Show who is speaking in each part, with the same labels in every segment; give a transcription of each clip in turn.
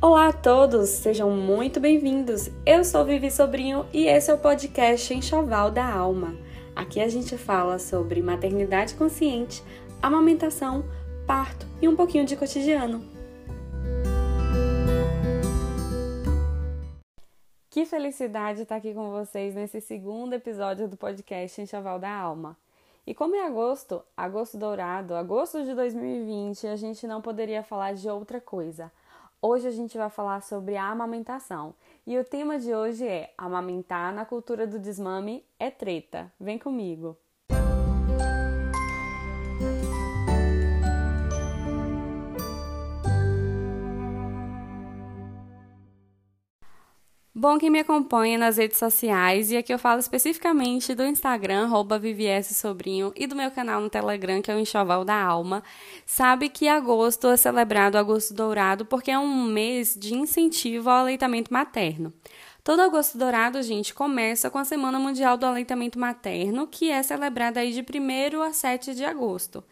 Speaker 1: Olá a todos, sejam muito bem-vindos. Eu sou Vivi Sobrinho e esse é o podcast Enxoval da Alma. Aqui a gente fala sobre maternidade consciente, amamentação, parto e um pouquinho de cotidiano. Que felicidade estar aqui com vocês nesse segundo episódio do podcast Enxoval da Alma. E como é agosto, agosto dourado, agosto de 2020, a gente não poderia falar de outra coisa Hoje a gente vai falar sobre a amamentação. E o tema de hoje é Amamentar na cultura do desmame é treta. Vem comigo. Bom quem me acompanha nas redes sociais, e aqui eu falo especificamente do Instagram, arroba Sobrinho, e do meu canal no Telegram, que é o Enxoval da Alma, sabe que agosto é celebrado agosto dourado porque é um mês de incentivo ao aleitamento materno. Todo agosto dourado, gente, começa com a Semana Mundial do Aleitamento Materno, que é celebrada aí de 1 a 7 de agosto.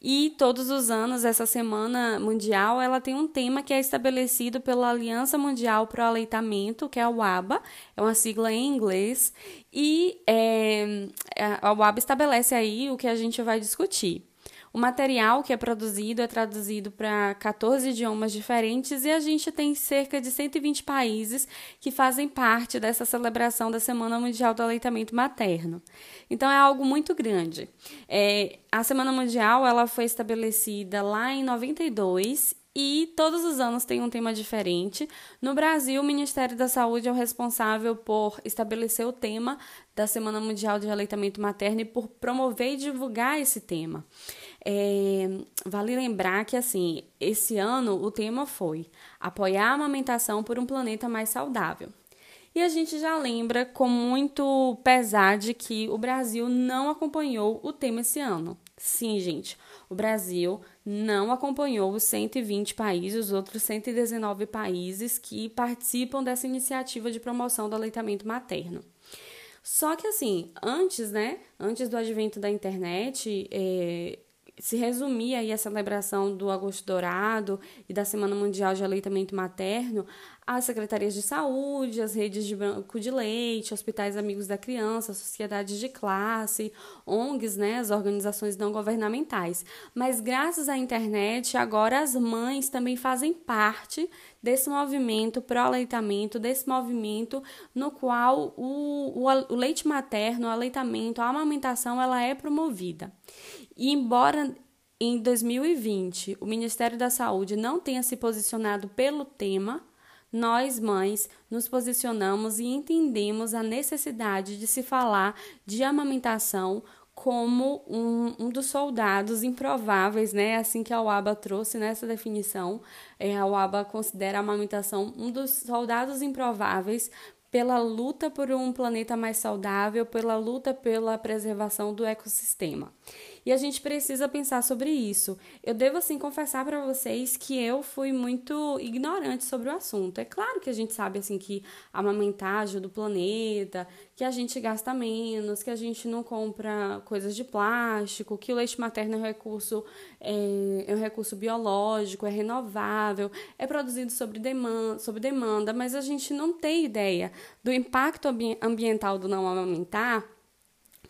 Speaker 1: E todos os anos essa Semana Mundial, ela tem um tema que é estabelecido pela Aliança Mundial para o Aleitamento, que é a UABA, é uma sigla em inglês, e é, a UABA estabelece aí o que a gente vai discutir. O material que é produzido é traduzido para 14 idiomas diferentes e a gente tem cerca de 120 países que fazem parte dessa celebração da Semana Mundial do Aleitamento Materno. Então é algo muito grande. É, a Semana Mundial ela foi estabelecida lá em 92 e todos os anos tem um tema diferente. No Brasil, o Ministério da Saúde é o responsável por estabelecer o tema da Semana Mundial de Aleitamento Materno e por promover e divulgar esse tema. É, vale lembrar que, assim, esse ano o tema foi apoiar a amamentação por um planeta mais saudável. E a gente já lembra com muito pesar de que o Brasil não acompanhou o tema esse ano. Sim, gente, o Brasil não acompanhou os 120 países, os outros 119 países que participam dessa iniciativa de promoção do aleitamento materno. Só que assim, antes, né, antes do advento da internet, é, se resumir aí a celebração do Agosto Dourado e da Semana Mundial de Aleitamento Materno às secretarias de saúde, às redes de banco de leite, hospitais amigos da criança, sociedades de classe, ONGs, né, as organizações não governamentais. Mas graças à internet, agora as mães também fazem parte desse movimento pró-aleitamento, desse movimento no qual o, o, o leite materno, o aleitamento, a amamentação, ela é promovida. E embora em 2020 o Ministério da Saúde não tenha se posicionado pelo tema, nós, mães, nos posicionamos e entendemos a necessidade de se falar de amamentação como um, um dos soldados improváveis, né? Assim que a UABA trouxe nessa definição, é, a UABA considera a amamentação um dos soldados improváveis pela luta por um planeta mais saudável, pela luta pela preservação do ecossistema. E a gente precisa pensar sobre isso. Eu devo assim confessar para vocês que eu fui muito ignorante sobre o assunto. É claro que a gente sabe assim que amamentar ajuda o planeta, que a gente gasta menos, que a gente não compra coisas de plástico, que o leite materno é um recurso é, é um recurso biológico, é renovável, é produzido sob demanda, sob demanda, mas a gente não tem ideia do impacto ambiental do não amamentar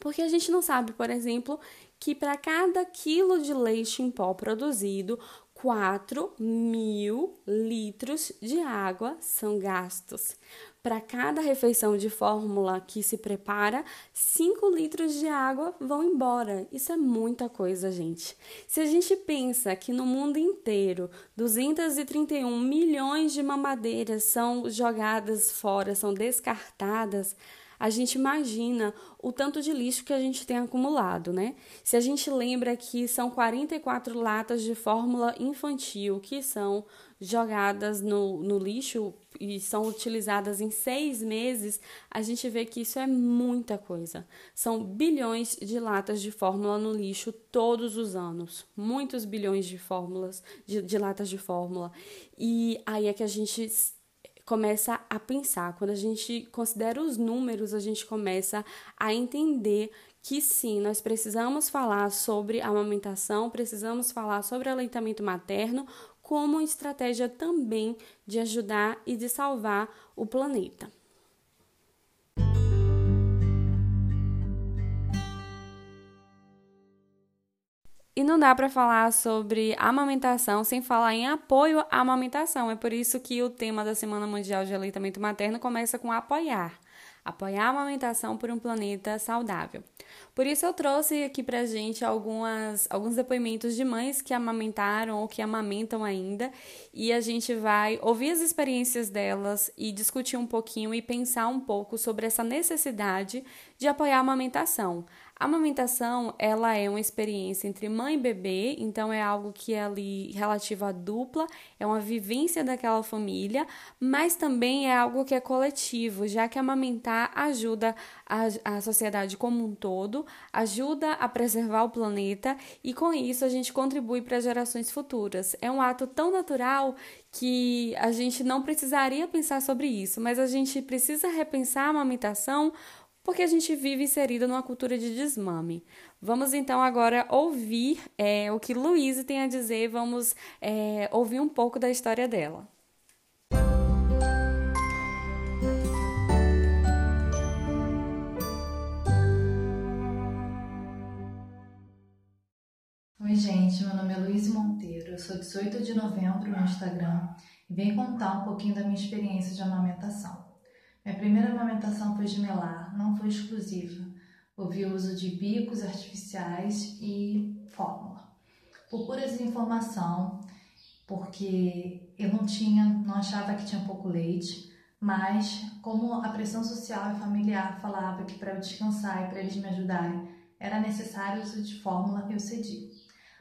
Speaker 1: porque a gente não sabe, por exemplo, que para cada quilo de leite em pó produzido, 4 mil litros de água são gastos. Para cada refeição de fórmula que se prepara, 5 litros de água vão embora. Isso é muita coisa, gente. Se a gente pensa que no mundo inteiro 231 milhões de mamadeiras são jogadas fora, são descartadas, a gente imagina o tanto de lixo que a gente tem acumulado, né? Se a gente lembra que são 44 latas de fórmula infantil que são jogadas no, no lixo e são utilizadas em seis meses, a gente vê que isso é muita coisa. São bilhões de latas de fórmula no lixo todos os anos. Muitos bilhões de fórmulas, de, de latas de fórmula. E aí é que a gente começa a pensar. Quando a gente considera os números, a gente começa a entender que sim, nós precisamos falar sobre amamentação, precisamos falar sobre aleitamento materno como estratégia também de ajudar e de salvar o planeta. E não dá para falar sobre amamentação sem falar em apoio à amamentação. É por isso que o tema da Semana Mundial de Aleitamento Materno começa com apoiar apoiar a amamentação por um planeta saudável. Por isso eu trouxe aqui pra gente algumas, alguns depoimentos de mães que amamentaram ou que amamentam ainda, e a gente vai ouvir as experiências delas e discutir um pouquinho e pensar um pouco sobre essa necessidade de apoiar a amamentação. A amamentação, ela é uma experiência entre mãe e bebê, então é algo que é ali relativo à dupla, é uma vivência daquela família, mas também é algo que é coletivo, já que amamentar ajuda a, a sociedade como um todo, ajuda a preservar o planeta e com isso a gente contribui para gerações futuras. É um ato tão natural que a gente não precisaria pensar sobre isso, mas a gente precisa repensar a amamentação porque a gente vive inserida numa cultura de desmame. Vamos então agora ouvir é, o que Luísa tem a dizer, vamos é, ouvir um pouco da história dela.
Speaker 2: Oi, gente, meu nome é Luiz Monteiro, eu sou 18 de novembro no Instagram e venho contar um pouquinho da minha experiência de amamentação. Minha primeira amamentação foi gemelar, não foi exclusiva. Houve uso de bicos artificiais e fórmula. Por pura desinformação, porque eu não tinha, não achava que tinha pouco leite, mas como a pressão social e familiar falava que para eu descansar e para eles me ajudarem era necessário o uso de fórmula, eu cedi.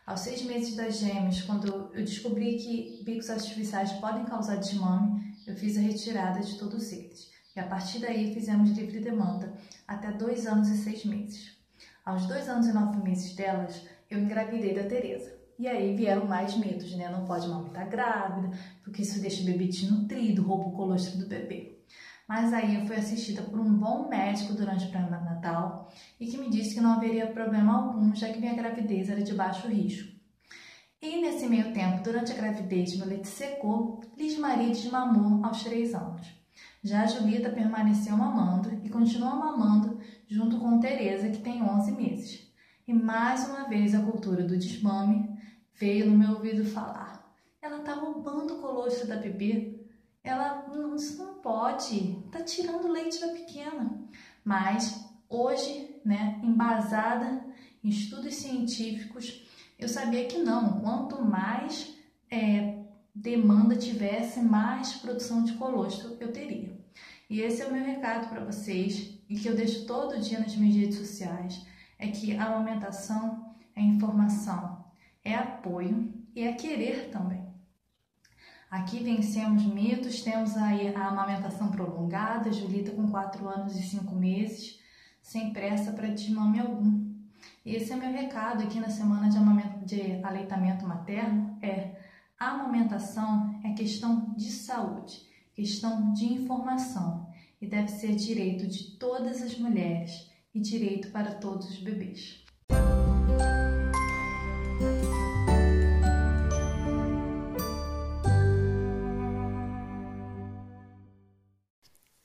Speaker 2: Aos seis meses das gêmeas, quando eu descobri que bicos artificiais podem causar desmame, eu fiz a retirada de todos eles e a partir daí fizemos livre demanda, até dois anos e seis meses. Aos dois anos e nove meses delas, eu engravidei da Tereza. E aí vieram mais medos, né? Não pode amamentar grávida, porque isso deixa o bebê desnutrido, rouba o colostro do bebê. Mas aí eu fui assistida por um bom médico durante o pré-natal e que me disse que não haveria problema algum, já que minha gravidez era de baixo risco. E nesse meio tempo, durante a gravidez, meu leite secou, Liz Maria desmamou aos três anos. Já a Julita permaneceu mamando e continua mamando junto com Teresa, que tem 11 meses. E mais uma vez a cultura do desmame veio no meu ouvido falar. Ela tá roubando o colostro da bebê. Ela, não, isso não pode, tá tirando leite da pequena. Mas hoje, né, embasada em estudos científicos, eu sabia que não. Quanto mais é, demanda tivesse, mais produção de colostro eu teria. E esse é o meu recado para vocês e que eu deixo todo dia nas minhas redes sociais, é que a amamentação é informação, é apoio e é querer também. Aqui vencemos mitos, temos aí a amamentação prolongada, Julita com 4 anos e 5 meses, sem pressa para desmame algum. E esse é meu recado aqui na semana de, de aleitamento materno, é a amamentação é questão de saúde, questão de informação e deve ser direito de todas as mulheres e direito para todos os bebês.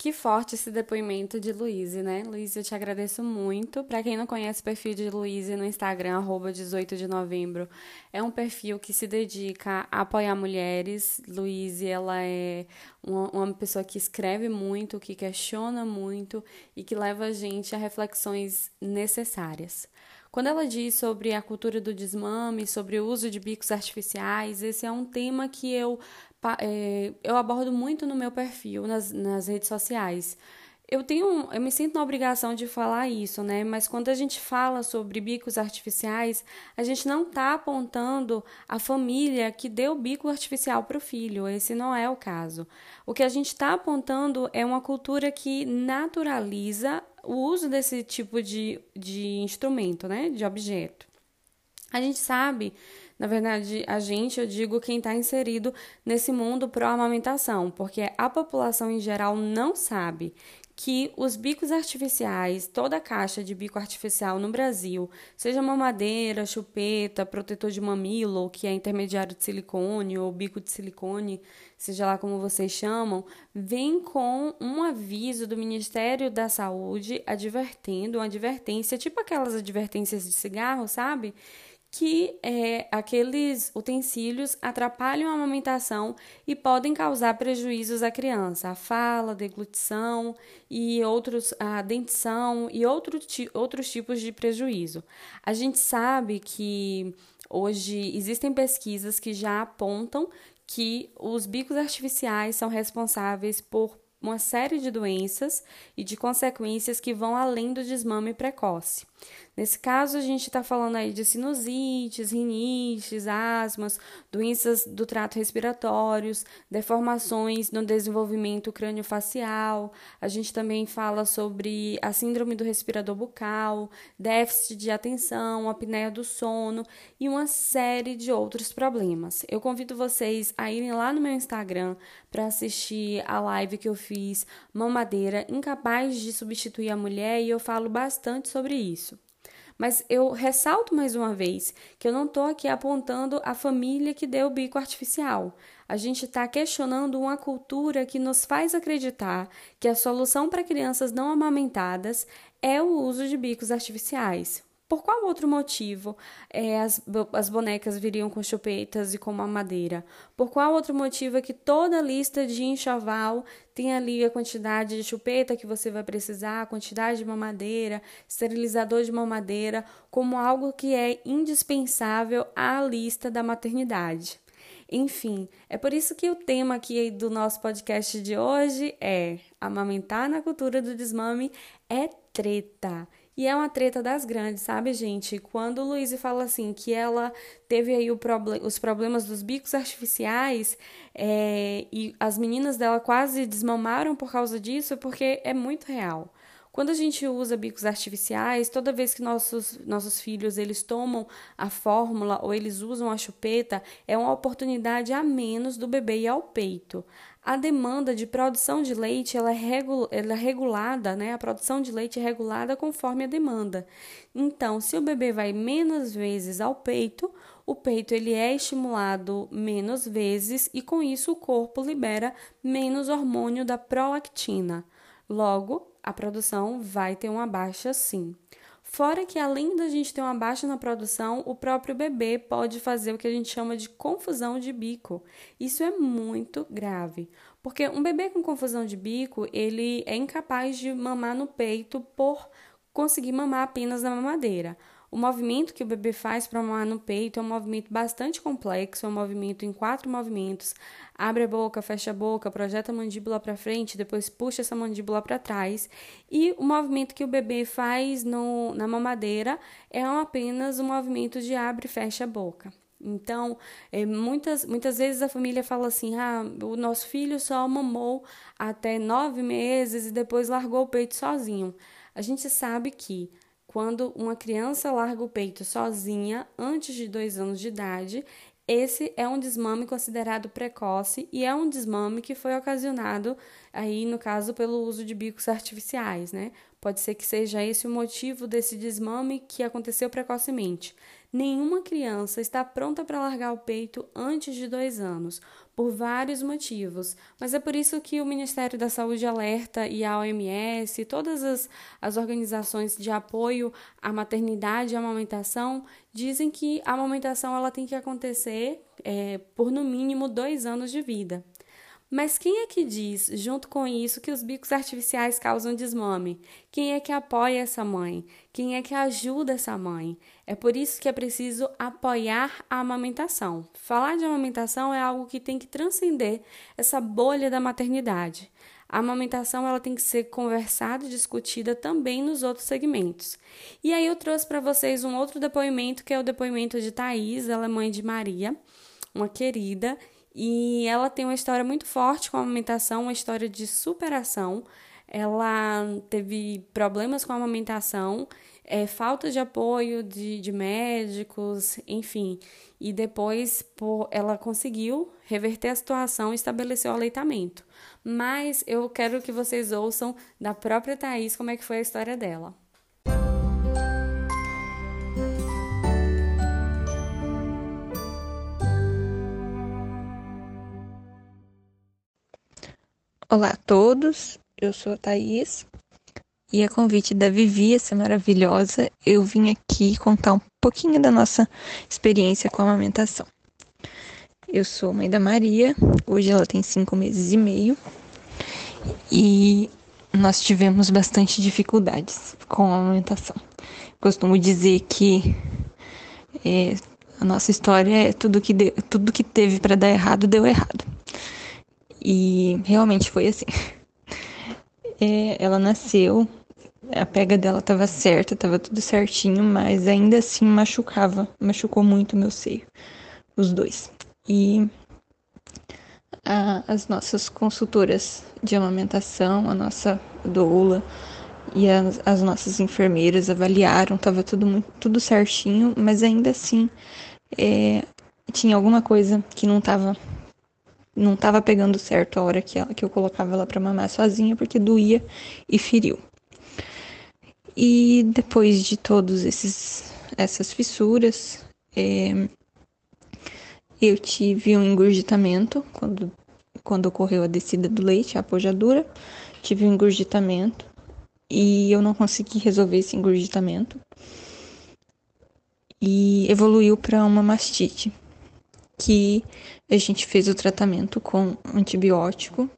Speaker 1: Que forte esse depoimento de Luíse, né? Luíse, eu te agradeço muito. Para quem não conhece o perfil de Luíse no Instagram, arroba 18 de novembro, é um perfil que se dedica a apoiar mulheres. Luíse, ela é uma, uma pessoa que escreve muito, que questiona muito e que leva a gente a reflexões necessárias. Quando ela diz sobre a cultura do desmame, sobre o uso de bicos artificiais, esse é um tema que eu é, eu abordo muito no meu perfil, nas, nas redes sociais. Eu tenho, eu me sinto na obrigação de falar isso, né? Mas quando a gente fala sobre bicos artificiais, a gente não está apontando a família que deu bico artificial para o filho. Esse não é o caso. O que a gente está apontando é uma cultura que naturaliza o uso desse tipo de, de instrumento, né? De objeto. A gente sabe na verdade, a gente, eu digo quem está inserido nesse mundo pró-amamentação, porque a população em geral não sabe que os bicos artificiais, toda a caixa de bico artificial no Brasil, seja mamadeira, chupeta, protetor de mamilo, que é intermediário de silicone ou bico de silicone, seja lá como vocês chamam, vem com um aviso do Ministério da Saúde advertendo, uma advertência, tipo aquelas advertências de cigarro, sabe? Que é, aqueles utensílios atrapalham a amamentação e podem causar prejuízos à criança, a fala, a deglutição e outros, a dentição e outro, outros tipos de prejuízo. A gente sabe que hoje existem pesquisas que já apontam que os bicos artificiais são responsáveis por uma série de doenças e de consequências que vão além do desmame precoce. Nesse caso, a gente está falando aí de sinusites, rinites, asmas, doenças do trato respiratórios, deformações no desenvolvimento crâniofacial. A gente também fala sobre a síndrome do respirador bucal, déficit de atenção, apneia do sono e uma série de outros problemas. Eu convido vocês a irem lá no meu Instagram para assistir a live que eu fiz, Mamadeira Incapaz de Substituir a Mulher, e eu falo bastante sobre isso. Mas eu ressalto mais uma vez que eu não estou aqui apontando a família que deu o bico artificial. A gente está questionando uma cultura que nos faz acreditar que a solução para crianças não amamentadas é o uso de bicos artificiais. Por qual outro motivo é, as, as bonecas viriam com chupetas e com uma madeira? Por qual outro motivo é que toda lista de enxoval tem ali a quantidade de chupeta que você vai precisar, a quantidade de mamadeira, esterilizador de mamadeira, como algo que é indispensável à lista da maternidade? Enfim, é por isso que o tema aqui do nosso podcast de hoje é amamentar na cultura do desmame é treta. E é uma treta das grandes, sabe, gente? Quando Luiz fala assim que ela teve aí proble os problemas dos bicos artificiais é, e as meninas dela quase desmamaram por causa disso, porque é muito real. Quando a gente usa bicos artificiais, toda vez que nossos, nossos filhos eles tomam a fórmula ou eles usam a chupeta, é uma oportunidade a menos do bebê ir ao peito. A demanda de produção de leite ela é, ela é regulada, né? A produção de leite é regulada conforme a demanda. Então, se o bebê vai menos vezes ao peito, o peito ele é estimulado menos vezes e com isso o corpo libera menos hormônio da prolactina. Logo, a produção vai ter uma baixa sim. Fora que, além da gente ter uma baixa na produção, o próprio bebê pode fazer o que a gente chama de confusão de bico. Isso é muito grave, porque um bebê com confusão de bico, ele é incapaz de mamar no peito por conseguir mamar apenas na mamadeira. O movimento que o bebê faz para mamar no peito é um movimento bastante complexo, é um movimento em quatro movimentos. Abre a boca, fecha a boca, projeta a mandíbula para frente, depois puxa essa mandíbula para trás. E o movimento que o bebê faz no, na mamadeira é apenas um movimento de abre e fecha a boca. Então, é, muitas, muitas vezes a família fala assim: ah, o nosso filho só mamou até nove meses e depois largou o peito sozinho. A gente sabe que quando uma criança larga o peito sozinha antes de dois anos de idade, esse é um desmame considerado precoce e é um desmame que foi ocasionado aí no caso pelo uso de bicos artificiais, né? Pode ser que seja esse o motivo desse desmame que aconteceu precocemente. Nenhuma criança está pronta para largar o peito antes de dois anos, por vários motivos, mas é por isso que o Ministério da Saúde alerta e a OMS todas as, as organizações de apoio à maternidade e à amamentação dizem que a amamentação ela tem que acontecer é, por no mínimo dois anos de vida. Mas quem é que diz, junto com isso, que os bicos artificiais causam desmame? Quem é que apoia essa mãe? Quem é que ajuda essa mãe? É por isso que é preciso apoiar a amamentação. Falar de amamentação é algo que tem que transcender essa bolha da maternidade. A amamentação ela tem que ser conversada e discutida também nos outros segmentos. E aí eu trouxe para vocês um outro depoimento, que é o depoimento de Thaís, ela é mãe de Maria, uma querida, e ela tem uma história muito forte com a amamentação, uma história de superação. Ela teve problemas com a amamentação é, falta de apoio de, de médicos, enfim. E depois ela conseguiu reverter a situação e estabeleceu o aleitamento. Mas eu quero que vocês ouçam da própria Thaís como é que foi a história dela.
Speaker 3: Olá a todos, eu sou a Thaís e a convite da Vivi, essa maravilhosa, eu vim aqui contar um pouquinho da nossa experiência com a amamentação. Eu sou mãe da Maria, hoje ela tem cinco meses e meio e nós tivemos bastante dificuldades com a amamentação. Costumo dizer que é, a nossa história é tudo que, tudo que teve para dar errado, deu errado. E realmente foi assim. É, ela nasceu, a pega dela estava certa, estava tudo certinho, mas ainda assim machucava, machucou muito meu seio, os dois. E a, as nossas consultoras de amamentação, a nossa doula e as, as nossas enfermeiras avaliaram, estava tudo, tudo certinho, mas ainda assim é, tinha alguma coisa que não estava não estava pegando certo a hora que, ela, que eu colocava ela para mamar sozinha, porque doía e feriu. E depois de todos esses essas fissuras, é, eu tive um engurgitamento quando, quando ocorreu a descida do leite, a apojadura, tive um engurgitamento e eu não consegui resolver esse engurgitamento. E evoluiu para uma mastite que a gente fez o tratamento com antibiótico.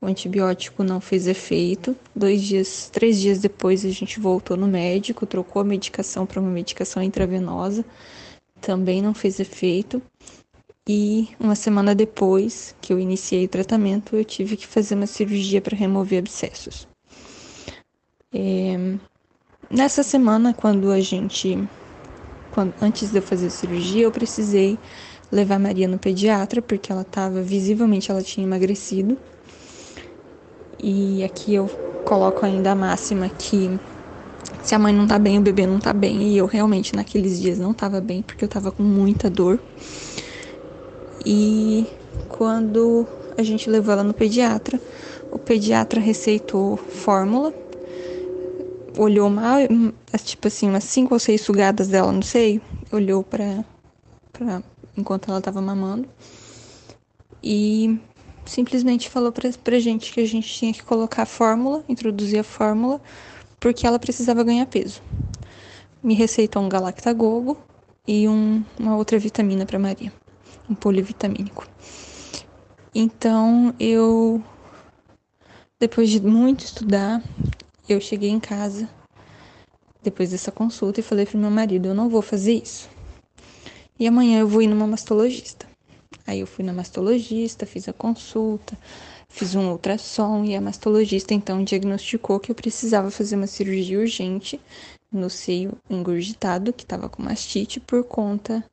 Speaker 3: O antibiótico não fez efeito. Dois dias, três dias depois, a gente voltou no médico, trocou a medicação para uma medicação intravenosa. Também não fez efeito. E uma semana depois que eu iniciei o tratamento, eu tive que fazer uma cirurgia para remover abscessos. É, nessa semana, quando a gente. Quando, antes de eu fazer a cirurgia, eu precisei levar Maria no pediatra, porque ela estava, visivelmente, ela tinha emagrecido. E aqui eu coloco ainda a máxima que se a mãe não tá bem, o bebê não tá bem. E eu realmente naqueles dias não tava bem, porque eu tava com muita dor. E quando a gente levou ela no pediatra, o pediatra receitou fórmula, olhou mal, tipo assim, umas cinco ou seis sugadas dela no seio, olhou para enquanto ela estava mamando. E simplesmente falou pra, pra gente que a gente tinha que colocar a fórmula, introduzir a fórmula, porque ela precisava ganhar peso. Me receitou um galactagogo e um, uma outra vitamina para Maria, um polivitamínico. Então eu, depois de muito estudar, eu cheguei em casa depois dessa consulta e falei pro meu marido: eu não vou fazer isso. E amanhã eu vou ir numa mastologista. Aí eu fui na mastologista, fiz a consulta, fiz um ultrassom e a mastologista então diagnosticou que eu precisava fazer uma cirurgia urgente no seio engurgitado, que estava com mastite, por conta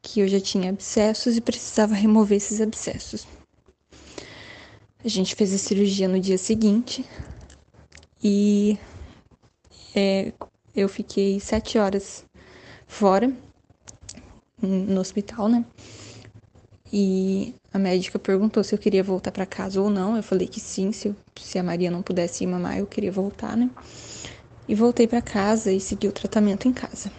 Speaker 3: que eu já tinha abscessos e precisava remover esses abscessos. A gente fez a cirurgia no dia seguinte e é, eu fiquei sete horas fora no hospital, né? E a médica perguntou se eu queria voltar para casa ou não. Eu falei que sim, se, se a Maria não pudesse ir mamar, eu queria voltar, né? E voltei para casa e segui o tratamento em casa.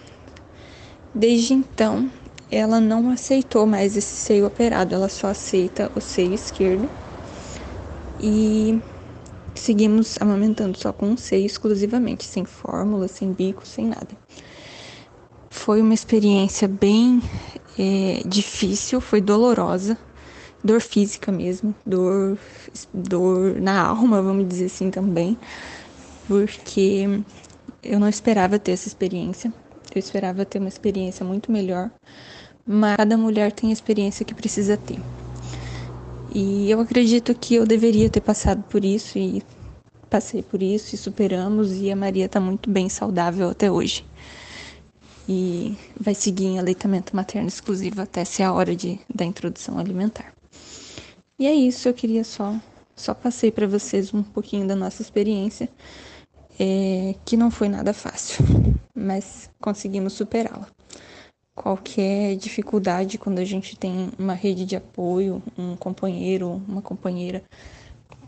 Speaker 3: Desde então, ela não aceitou mais esse seio operado, ela só aceita o seio esquerdo. E seguimos amamentando só com um seio exclusivamente, sem fórmula, sem bico, sem nada. Foi uma experiência bem é, difícil, foi dolorosa, dor física mesmo, dor, dor na alma, vamos dizer assim também, porque eu não esperava ter essa experiência, eu esperava ter uma experiência muito melhor, mas cada mulher tem a experiência que precisa ter. E eu acredito que eu deveria ter passado por isso e passei por isso e superamos. E a Maria está muito bem saudável até hoje e vai seguir em aleitamento materno exclusivo até ser a hora de, da introdução alimentar. E é isso, eu queria só, só passei para vocês um pouquinho da nossa experiência, é, que não foi nada fácil. mas conseguimos superá-la. Qualquer dificuldade quando a gente tem uma rede de apoio, um companheiro, uma companheira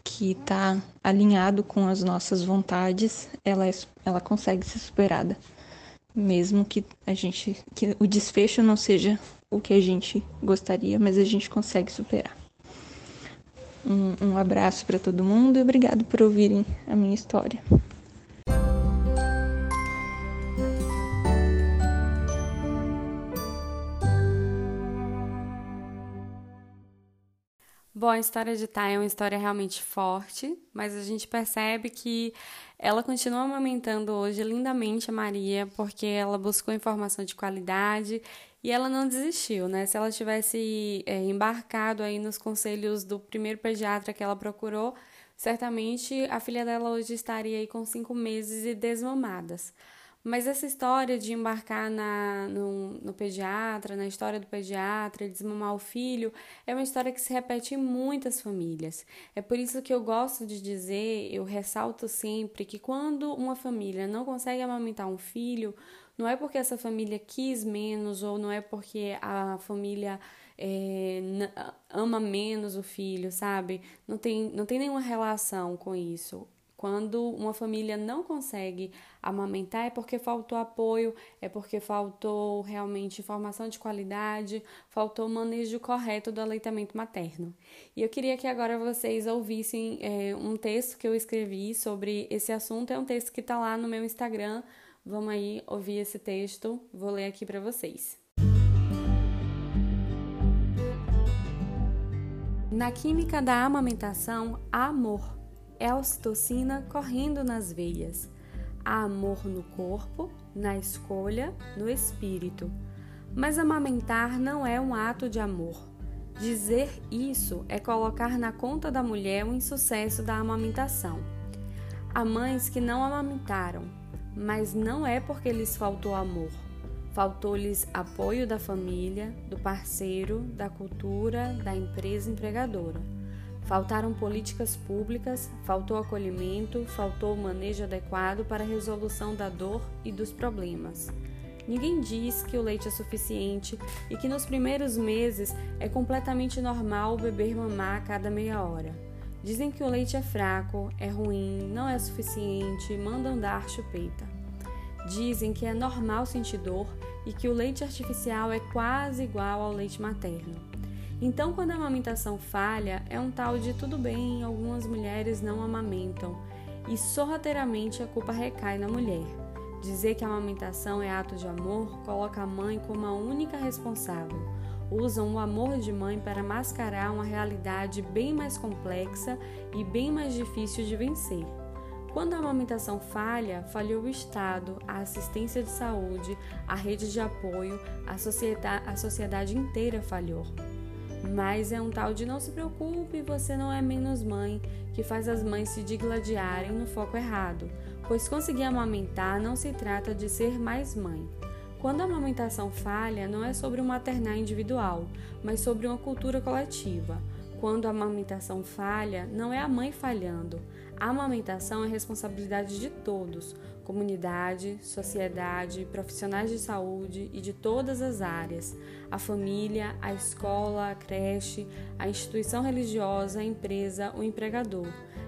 Speaker 3: que está alinhado com as nossas vontades, ela, é, ela consegue ser superada, mesmo que a gente que o desfecho não seja o que a gente gostaria, mas a gente consegue superar. Um, um abraço para todo mundo e obrigado por ouvirem a minha história.
Speaker 1: Bom, a história de Thay é uma história realmente forte, mas a gente percebe que ela continua amamentando hoje lindamente a Maria, porque ela buscou informação de qualidade e ela não desistiu, né? Se ela tivesse é, embarcado aí nos conselhos do primeiro pediatra que ela procurou, certamente a filha dela hoje estaria aí com cinco meses e desmamadas. Mas essa história de embarcar na, no, no, pediatra, na história do pediatra, desmamar o filho, é uma história que se repete em muitas famílias. É por isso que eu gosto de dizer, eu ressalto sempre que quando uma família não consegue amamentar um filho, não é porque essa família quis menos ou não é porque a família é, ama menos o filho, sabe? Não tem, não tem nenhuma relação com isso. Quando uma família não consegue amamentar é porque faltou apoio, é porque faltou realmente informação de qualidade, faltou manejo correto do aleitamento materno. E eu queria que agora vocês ouvissem é, um texto que eu escrevi sobre esse assunto. É um texto que está lá no meu Instagram. Vamos aí ouvir esse texto. Vou ler aqui para vocês. Na química da amamentação, há amor é ocitocina correndo nas veias. Há amor no corpo, na escolha, no espírito. Mas amamentar não é um ato de amor. Dizer isso é colocar na conta da mulher o insucesso da amamentação. Há mães que não amamentaram, mas não é porque lhes faltou amor. Faltou-lhes apoio da família, do parceiro, da cultura, da empresa empregadora Faltaram políticas públicas, faltou acolhimento, faltou manejo adequado para a resolução da dor e dos problemas. Ninguém diz que o leite é suficiente e que nos primeiros meses é completamente normal beber mamar a cada meia hora. Dizem que o leite é fraco, é ruim, não é suficiente, mandam dar chupeta. Dizem que é normal sentir dor e que o leite artificial é quase igual ao leite materno. Então, quando a amamentação falha, é um tal de tudo bem, algumas mulheres não amamentam, e sorrateiramente a culpa recai na mulher. Dizer que a amamentação é ato de amor coloca a mãe como a única responsável. Usam o amor de mãe para mascarar uma realidade bem mais complexa e bem mais difícil de vencer. Quando a amamentação falha, falhou o Estado, a assistência de saúde, a rede de apoio, a sociedade, a sociedade inteira falhou. Mas é um tal de não se preocupe, você não é menos mãe, que faz as mães se digladiarem no foco errado, pois conseguir amamentar não se trata de ser mais mãe. Quando a amamentação falha, não é sobre um maternar individual, mas sobre uma cultura coletiva. Quando a amamentação falha, não é a mãe falhando. A amamentação é responsabilidade de todos, comunidade, sociedade, profissionais de saúde e de todas as áreas, a família, a escola, a creche, a instituição religiosa, a empresa, o empregador.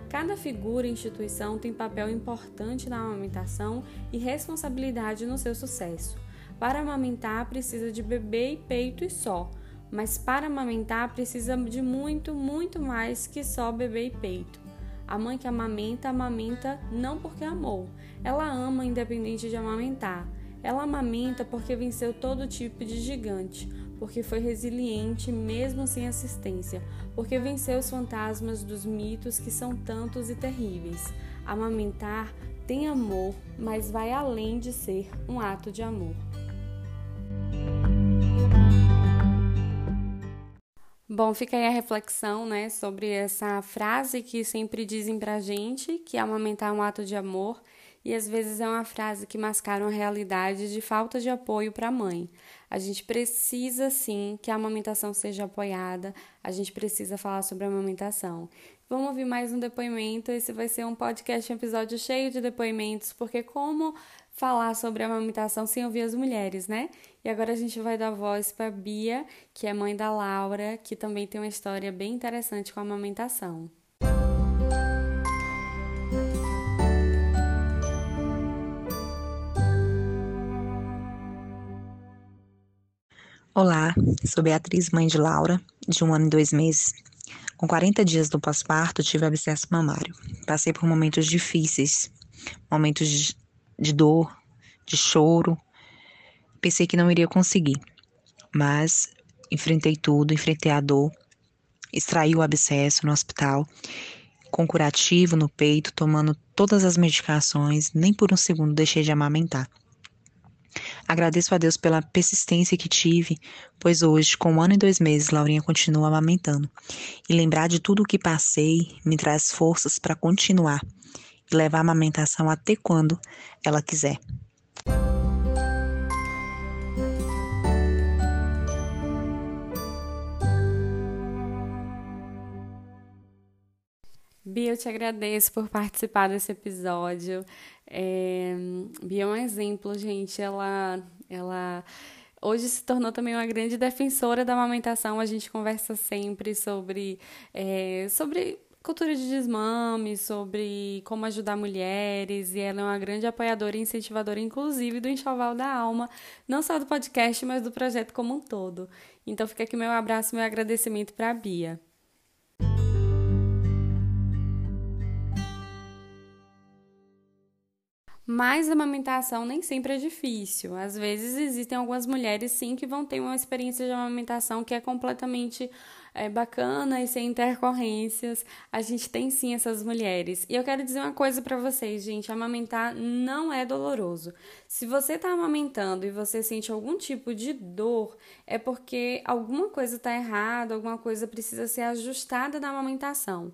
Speaker 1: Cada figura e instituição tem papel importante na amamentação e responsabilidade no seu sucesso. Para amamentar, precisa de bebê e peito e só, mas para amamentar, precisa de muito, muito mais que só bebê e peito. A mãe que amamenta, amamenta não porque amou. Ela ama independente de amamentar. Ela amamenta porque venceu todo tipo de gigante, porque foi resiliente mesmo sem assistência, porque venceu os fantasmas dos mitos que são tantos e terríveis. Amamentar tem amor, mas vai além de ser um ato de amor. Bom, fica aí a reflexão, né, sobre essa frase que sempre dizem pra gente, que amamentar é um ato de amor, e às vezes é uma frase que mascara uma realidade de falta de apoio para a mãe. A gente precisa sim que a amamentação seja apoiada, a gente precisa falar sobre a amamentação. Vamos ouvir mais um depoimento. Esse vai ser um podcast, um episódio cheio de depoimentos, porque como falar sobre a amamentação sem ouvir as mulheres, né? E agora a gente vai dar voz para Bia, que é mãe da Laura, que também tem uma história bem interessante com a amamentação.
Speaker 4: Olá, sou Beatriz, mãe de Laura, de um ano e dois meses. Com 40 dias do pós-parto, tive abscesso mamário. Passei por momentos difíceis, momentos de, dor, de choro. Pensei que não iria conseguir, mas enfrentei tudo, enfrentei a dor, extraí o abscesso no hospital, com curativo no peito, tomando todas as medicações, nem por um segundo deixei de amamentar. Agradeço a Deus pela persistência que tive, pois hoje, com um ano e dois meses, Laurinha continua amamentando. E lembrar de tudo o que passei me traz forças para continuar levar a amamentação até quando ela quiser.
Speaker 1: Bia, eu te agradeço por participar desse episódio. É, Bia é um exemplo, gente. Ela, ela hoje se tornou também uma grande defensora da amamentação. A gente conversa sempre sobre, é, sobre cultura de desmame, sobre como ajudar mulheres, e ela é uma grande apoiadora e incentivadora, inclusive, do Enxoval da Alma, não só do podcast, mas do projeto como um todo. Então fica aqui meu abraço, meu agradecimento para a Bia. Mas a amamentação nem sempre é difícil. Às vezes existem algumas mulheres sim que vão ter uma experiência de amamentação que é completamente é, bacana e sem intercorrências. A gente tem sim essas mulheres. E eu quero dizer uma coisa para vocês, gente: amamentar não é doloroso. Se você está amamentando e você sente algum tipo de dor, é porque alguma coisa está errada, alguma coisa precisa ser ajustada na amamentação.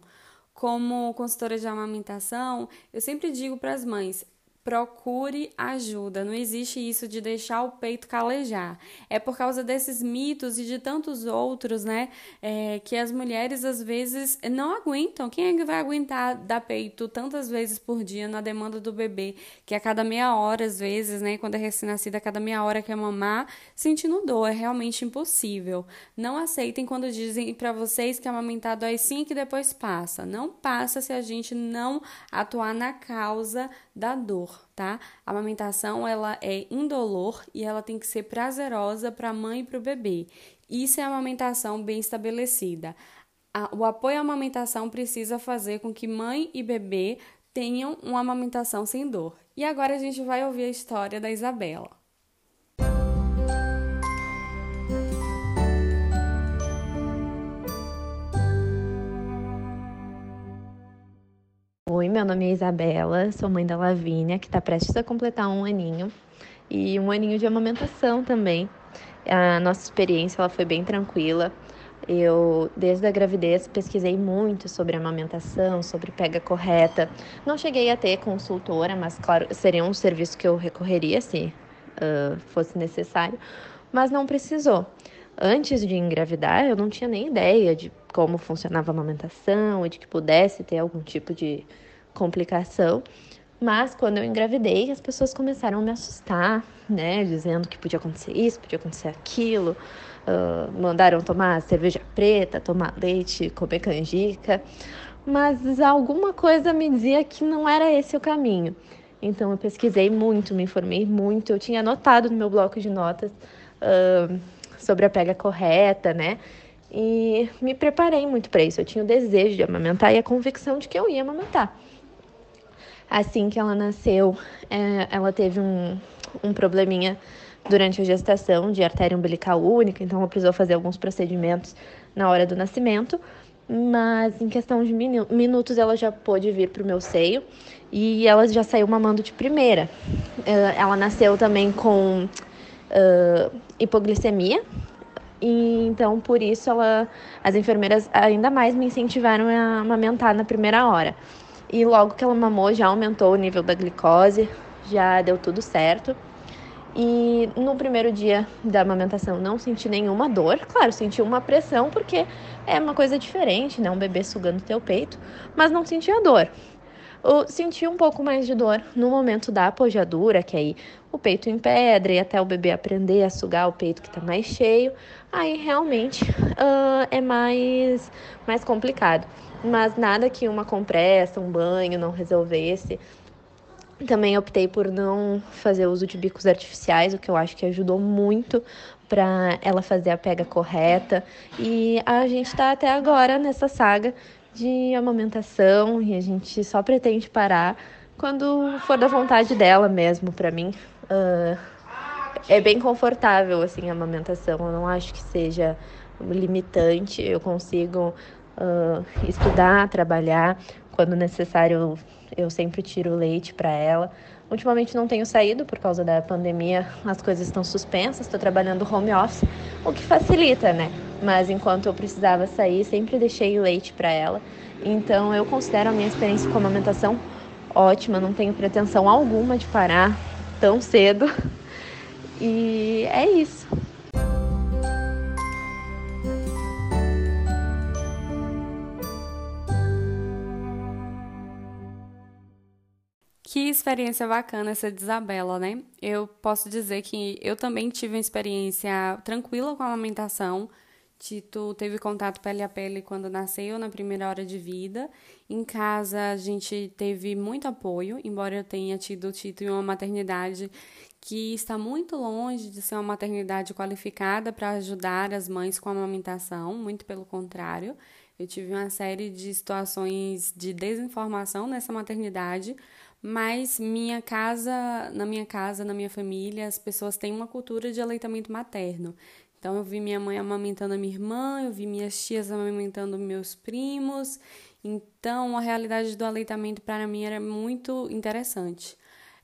Speaker 1: Como consultora de amamentação, eu sempre digo para as mães: procure ajuda. Não existe isso de deixar o peito calejar. É por causa desses mitos e de tantos outros, né? É, que as mulheres às vezes não aguentam. Quem é que vai aguentar dar peito tantas vezes por dia na demanda do bebê? Que a cada meia hora, às vezes, né? Quando é recém-nascida, a cada meia hora quer mamar, sentindo dor. É realmente impossível. Não aceitem quando dizem para vocês que amamentar dói sim e que depois passa. Não passa se a gente não atuar na causa da dor, tá? A amamentação ela é indolor e ela tem que ser prazerosa para a mãe e para o bebê. Isso é a amamentação bem estabelecida. o apoio à amamentação precisa fazer com que mãe e bebê tenham uma amamentação sem dor. E agora a gente vai ouvir a história da Isabela.
Speaker 5: Oi, meu nome é Isabela, sou mãe da Lavínia, que está prestes a completar um aninho e um aninho de amamentação também. A nossa experiência ela foi bem tranquila. Eu, desde a gravidez, pesquisei muito sobre amamentação, sobre pega correta. Não cheguei a ter consultora, mas, claro, seria um serviço que eu recorreria se uh, fosse necessário, mas não precisou. Antes de engravidar, eu não tinha nem ideia de como funcionava a amamentação e de que pudesse ter algum tipo de complicação. Mas quando eu engravidei, as pessoas começaram a me assustar, né? Dizendo que podia acontecer isso, podia acontecer aquilo. Uh, mandaram tomar cerveja preta, tomar leite, comer canjica. Mas alguma coisa me dizia que não era esse o caminho. Então eu pesquisei muito, me informei muito. Eu tinha anotado no meu bloco de notas uh, sobre a pega correta, né? E me preparei muito para isso. Eu tinha o desejo de amamentar e a convicção de que eu ia amamentar. Assim que ela nasceu, é, ela teve um, um probleminha durante a gestação de artéria umbilical única, então ela precisou fazer alguns procedimentos na hora do nascimento. Mas em questão de minutos ela já pôde vir para o meu seio e ela já saiu mamando de primeira. É, ela nasceu também com uh, hipoglicemia, e então por isso ela, as enfermeiras ainda mais me incentivaram a amamentar na primeira hora. E logo que ela mamou, já aumentou o nível da glicose, já deu tudo certo. E no primeiro dia da amamentação não senti nenhuma dor. Claro, senti uma pressão porque é uma coisa diferente, né? Um bebê sugando teu peito, mas não sentia dor. Eu senti um pouco mais de dor no momento da apojadura, que aí o peito em pedra e até o bebê aprender a sugar o peito que está mais cheio, aí realmente uh, é mais, mais complicado. Mas nada que uma compressa, um banho não resolvesse. Também optei por não fazer uso de bicos artificiais, o que eu acho que ajudou muito para ela fazer a pega correta. E a gente está até agora nessa saga de amamentação e a gente só pretende parar quando for da vontade dela mesmo. Para mim, uh, é bem confortável assim a amamentação. Eu não acho que seja limitante. Eu consigo uh, estudar, trabalhar quando necessário eu sempre tiro leite para ela. Ultimamente não tenho saído por causa da pandemia, as coisas estão suspensas, estou trabalhando home office, o que facilita, né? Mas enquanto eu precisava sair, sempre deixei leite para ela. Então eu considero a minha experiência com a amamentação ótima, não tenho pretensão alguma de parar tão cedo. E é isso.
Speaker 1: Que experiência bacana essa de Isabela, né? Eu posso dizer que eu também tive uma experiência tranquila com a amamentação. Tito teve contato pele a pele quando nasceu, na primeira hora de vida. Em casa, a gente teve muito apoio, embora eu tenha tido Tito em uma maternidade que está muito longe de ser uma maternidade qualificada para ajudar as mães com a amamentação, muito pelo contrário. Eu tive uma série de situações de desinformação nessa maternidade, mas minha casa, na minha casa, na minha família, as pessoas têm uma cultura de aleitamento materno. Então eu vi minha mãe amamentando a minha irmã, eu vi minhas tias amamentando meus primos. Então a realidade do aleitamento para mim era muito interessante.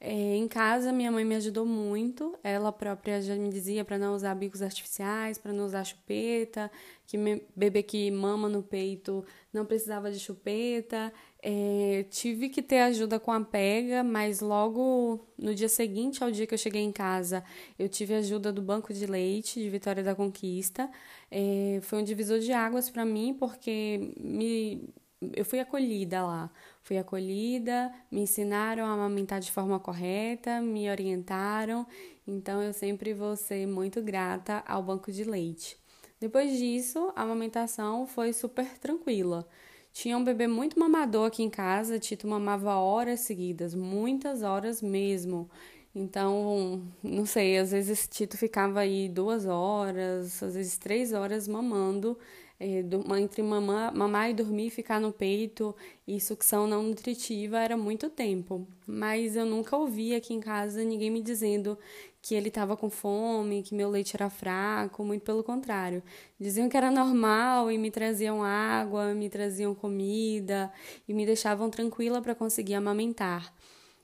Speaker 1: É, em casa, minha mãe me ajudou muito. Ela própria já me dizia para não usar bicos artificiais, para não usar chupeta, que bebê que mama no peito não precisava de chupeta. É, tive que ter ajuda com a pega, mas logo no dia seguinte ao dia que eu cheguei em casa, eu tive ajuda do Banco de Leite de Vitória da Conquista. É, foi um divisor de águas para mim, porque me, eu fui acolhida lá. Fui acolhida, me ensinaram a amamentar de forma correta, me orientaram, então eu sempre vou ser muito grata ao banco de leite. Depois disso, a amamentação foi super tranquila. Tinha um bebê muito mamador aqui em casa, Tito mamava horas seguidas, muitas horas mesmo. Então, não sei, às vezes Tito ficava aí duas horas, às vezes três horas mamando é, entre mamar, mamar e dormir, ficar no peito e sucção não nutritiva era muito tempo. Mas eu nunca ouvi aqui em casa ninguém me dizendo que ele estava com fome, que meu leite era fraco, muito pelo contrário. Diziam que era normal e me traziam água, me traziam comida e me deixavam tranquila para conseguir amamentar.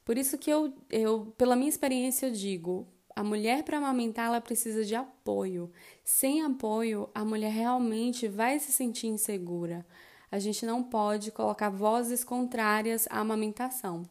Speaker 1: Por isso que eu, eu, pela minha experiência, eu digo, a mulher para amamentar ela precisa de apoio. Sem apoio, a mulher realmente vai se sentir insegura. A gente não pode colocar vozes contrárias à amamentação.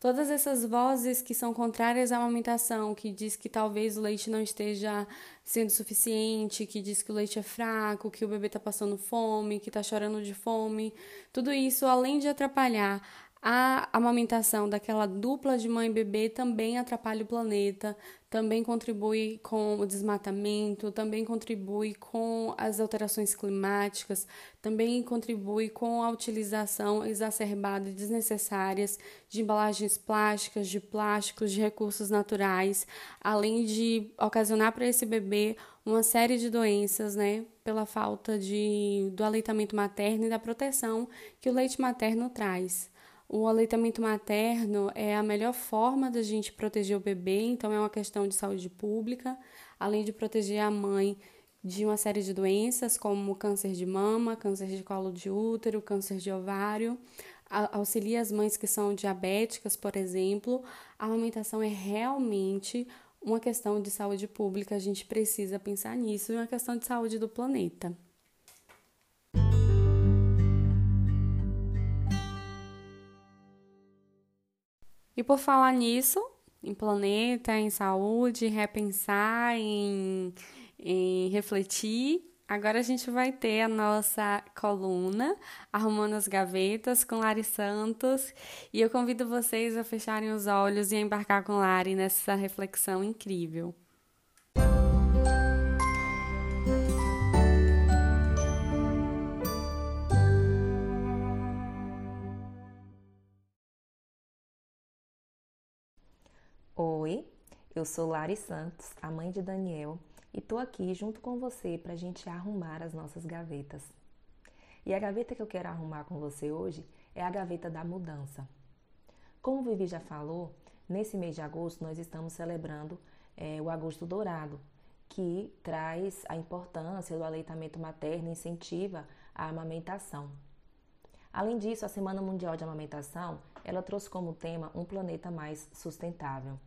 Speaker 1: Todas essas vozes que são contrárias à amamentação, que diz que talvez o leite não esteja sendo suficiente, que diz que o leite é fraco, que o bebê está passando fome, que está chorando de fome, tudo isso, além de atrapalhar a amamentação daquela dupla de mãe e bebê também atrapalha o planeta, também contribui com o desmatamento, também contribui com as alterações climáticas, também contribui com a utilização exacerbada e desnecessárias de embalagens plásticas, de plásticos, de recursos naturais, além de ocasionar para esse bebê uma série de doenças, né, pela falta de, do aleitamento materno e da proteção que o leite materno traz. O aleitamento materno é a melhor forma da gente proteger o bebê, então é uma questão de saúde pública, além de proteger a mãe de uma série de doenças como câncer de mama, câncer de colo de útero, câncer de ovário. Auxilia as mães que são diabéticas, por exemplo. A amamentação é realmente uma questão de saúde pública, a gente precisa pensar nisso, e uma questão de saúde do planeta. E por falar nisso, em planeta, em saúde, repensar, em, em refletir, Agora a gente vai ter a nossa coluna Arrumando as Gavetas com Lari Santos e eu convido vocês a fecharem os olhos e a embarcar com Lari nessa reflexão incrível.
Speaker 6: Eu sou Lari Santos, a mãe de Daniel, e tô aqui junto com você para a gente arrumar as nossas gavetas. E a gaveta que eu quero arrumar com você hoje é a gaveta da mudança. Como o Vivi já falou, nesse mês de agosto nós estamos celebrando é, o Agosto Dourado, que traz a importância do aleitamento materno e incentiva a amamentação. Além disso, a Semana Mundial de Amamentação, ela trouxe como tema um planeta mais sustentável.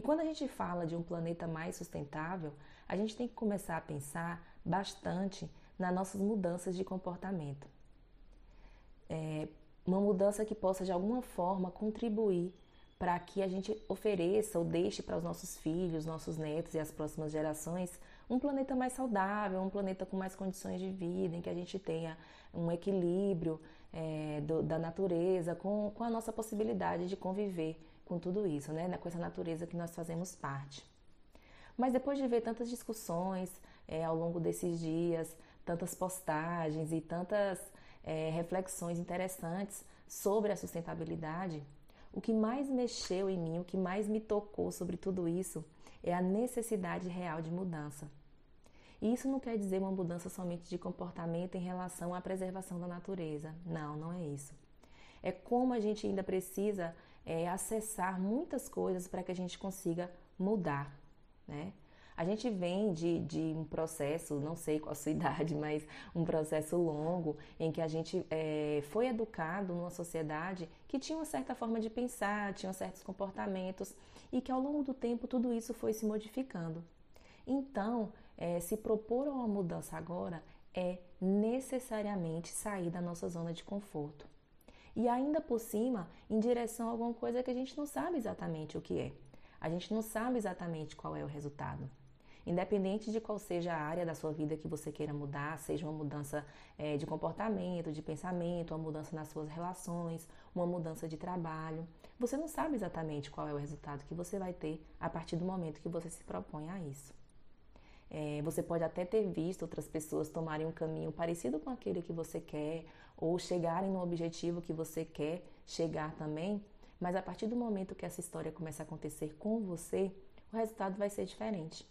Speaker 6: E quando a gente fala de um planeta mais sustentável, a gente tem que começar a pensar bastante nas nossas mudanças de comportamento. É, uma mudança que possa de alguma forma contribuir para que a gente ofereça ou deixe para os nossos filhos, nossos netos e as próximas gerações um planeta mais saudável, um planeta com mais condições de vida, em que a gente tenha um equilíbrio é, do, da natureza com, com a nossa possibilidade de conviver com tudo isso, né? Com essa natureza que nós fazemos parte. Mas depois de ver tantas discussões é, ao longo desses dias, tantas postagens e tantas é, reflexões interessantes sobre a sustentabilidade, o que mais mexeu em mim, o que mais me tocou sobre tudo isso é a necessidade real de mudança. E isso não quer dizer uma mudança somente de comportamento em relação à preservação da natureza. Não, não é isso. É como a gente ainda precisa é, acessar muitas coisas para que a gente consiga mudar, né? A gente vem de, de um processo, não sei qual a sua idade, mas um processo longo em que a gente é, foi educado numa sociedade que tinha uma certa forma de pensar, tinha certos comportamentos e que ao longo do tempo tudo isso foi se modificando. Então, é, se propor uma mudança agora é necessariamente sair da nossa zona de conforto e ainda por cima em direção a alguma coisa que a gente não sabe exatamente o que é. A gente não sabe exatamente qual é o resultado. Independente de qual seja a área da sua vida que você queira mudar, seja uma mudança é, de comportamento, de pensamento, uma mudança nas suas relações, uma mudança de trabalho, você não sabe exatamente qual é o resultado que você vai ter a partir do momento que você se propõe a isso. É, você pode até ter visto outras pessoas tomarem um caminho parecido com aquele que você quer, ou chegarem no objetivo que você quer chegar também, mas a partir do momento que essa história começa a acontecer com você, o resultado vai ser diferente.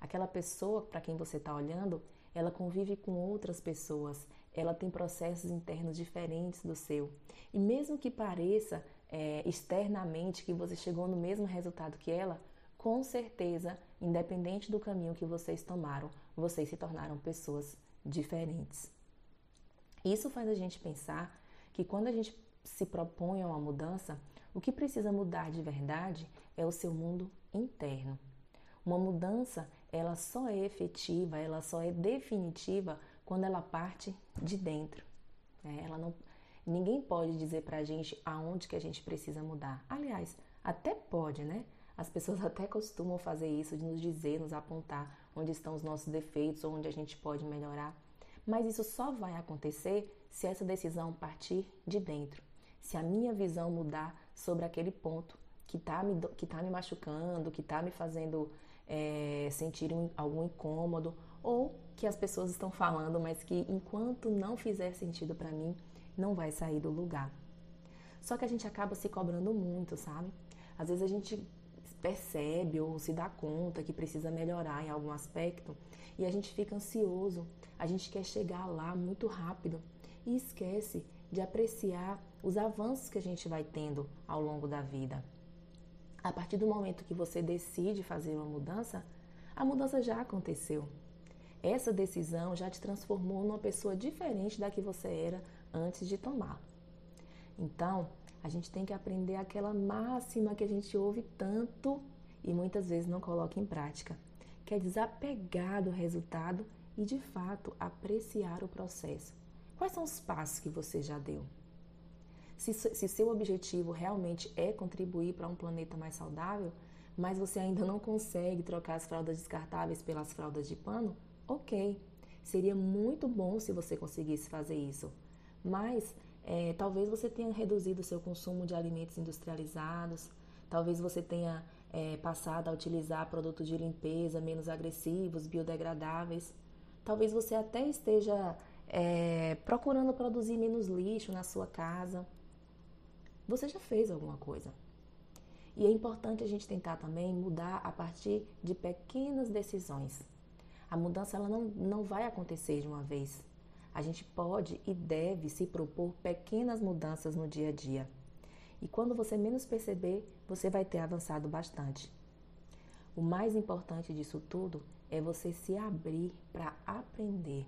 Speaker 6: Aquela pessoa para quem você está olhando, ela convive com outras pessoas, ela tem processos internos diferentes do seu. E mesmo que pareça é, externamente que você chegou no mesmo resultado que ela, com certeza, independente do caminho que vocês tomaram, vocês se tornaram pessoas diferentes. Isso faz a gente pensar que quando a gente se propõe a uma mudança, o que precisa mudar de verdade é o seu mundo interno. Uma mudança, ela só é efetiva, ela só é definitiva quando ela parte de dentro. Né? Ela não, ninguém pode dizer pra gente aonde que a gente precisa mudar. Aliás, até pode, né? As pessoas até costumam fazer isso, de nos dizer, nos apontar onde estão os nossos defeitos onde a gente pode melhorar. Mas isso só vai acontecer se essa decisão partir de dentro. Se a minha visão mudar sobre aquele ponto que está me, que tá me machucando, que está me fazendo é, sentir um, algum incômodo, ou que as pessoas estão falando, mas que enquanto não fizer sentido para mim, não vai sair do lugar. Só que a gente acaba se cobrando muito, sabe? Às vezes a gente percebe ou se dá conta que precisa melhorar em algum aspecto e a gente fica ansioso, a gente quer chegar lá muito rápido e esquece de apreciar os avanços que a gente vai tendo ao longo da vida. A partir do momento que você decide fazer uma mudança, a mudança já aconteceu. Essa decisão já te transformou numa pessoa diferente da que você era antes de tomar. Então, a gente tem que aprender aquela máxima que a gente ouve tanto e muitas vezes não coloca em prática, que é desapegar do resultado e de fato apreciar o processo. Quais são os passos que você já deu? Se, se seu objetivo realmente é contribuir para um planeta mais saudável, mas você ainda não consegue trocar as fraldas descartáveis pelas fraldas de pano, ok. Seria muito bom se você conseguisse fazer isso. Mas é, talvez você tenha reduzido o seu consumo de alimentos industrializados, talvez você tenha é, passado a utilizar produtos de limpeza menos agressivos, biodegradáveis. Talvez você até esteja é, procurando produzir menos lixo na sua casa. Você já fez alguma coisa. E é importante a gente tentar também mudar a partir de pequenas decisões. A mudança ela não, não vai acontecer de uma vez. A gente pode e deve se propor pequenas mudanças no dia a dia. E quando você menos perceber, você vai ter avançado bastante. O mais importante disso tudo é você se abrir para aprender.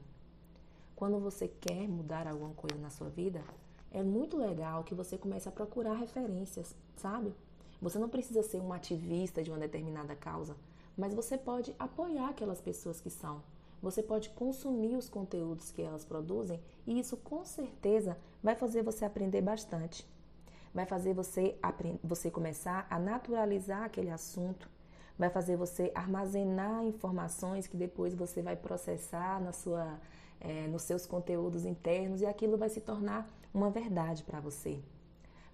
Speaker 6: Quando você quer mudar alguma coisa na sua vida, é muito legal que você comece a procurar referências, sabe? Você não precisa ser um ativista de uma determinada causa, mas você pode apoiar aquelas pessoas que são. Você pode consumir os conteúdos que elas produzem e isso com certeza vai fazer você aprender bastante. Vai fazer você, você começar a naturalizar aquele assunto, vai fazer você armazenar informações que depois você vai processar na sua, é, nos seus conteúdos internos e aquilo vai se tornar uma verdade para você.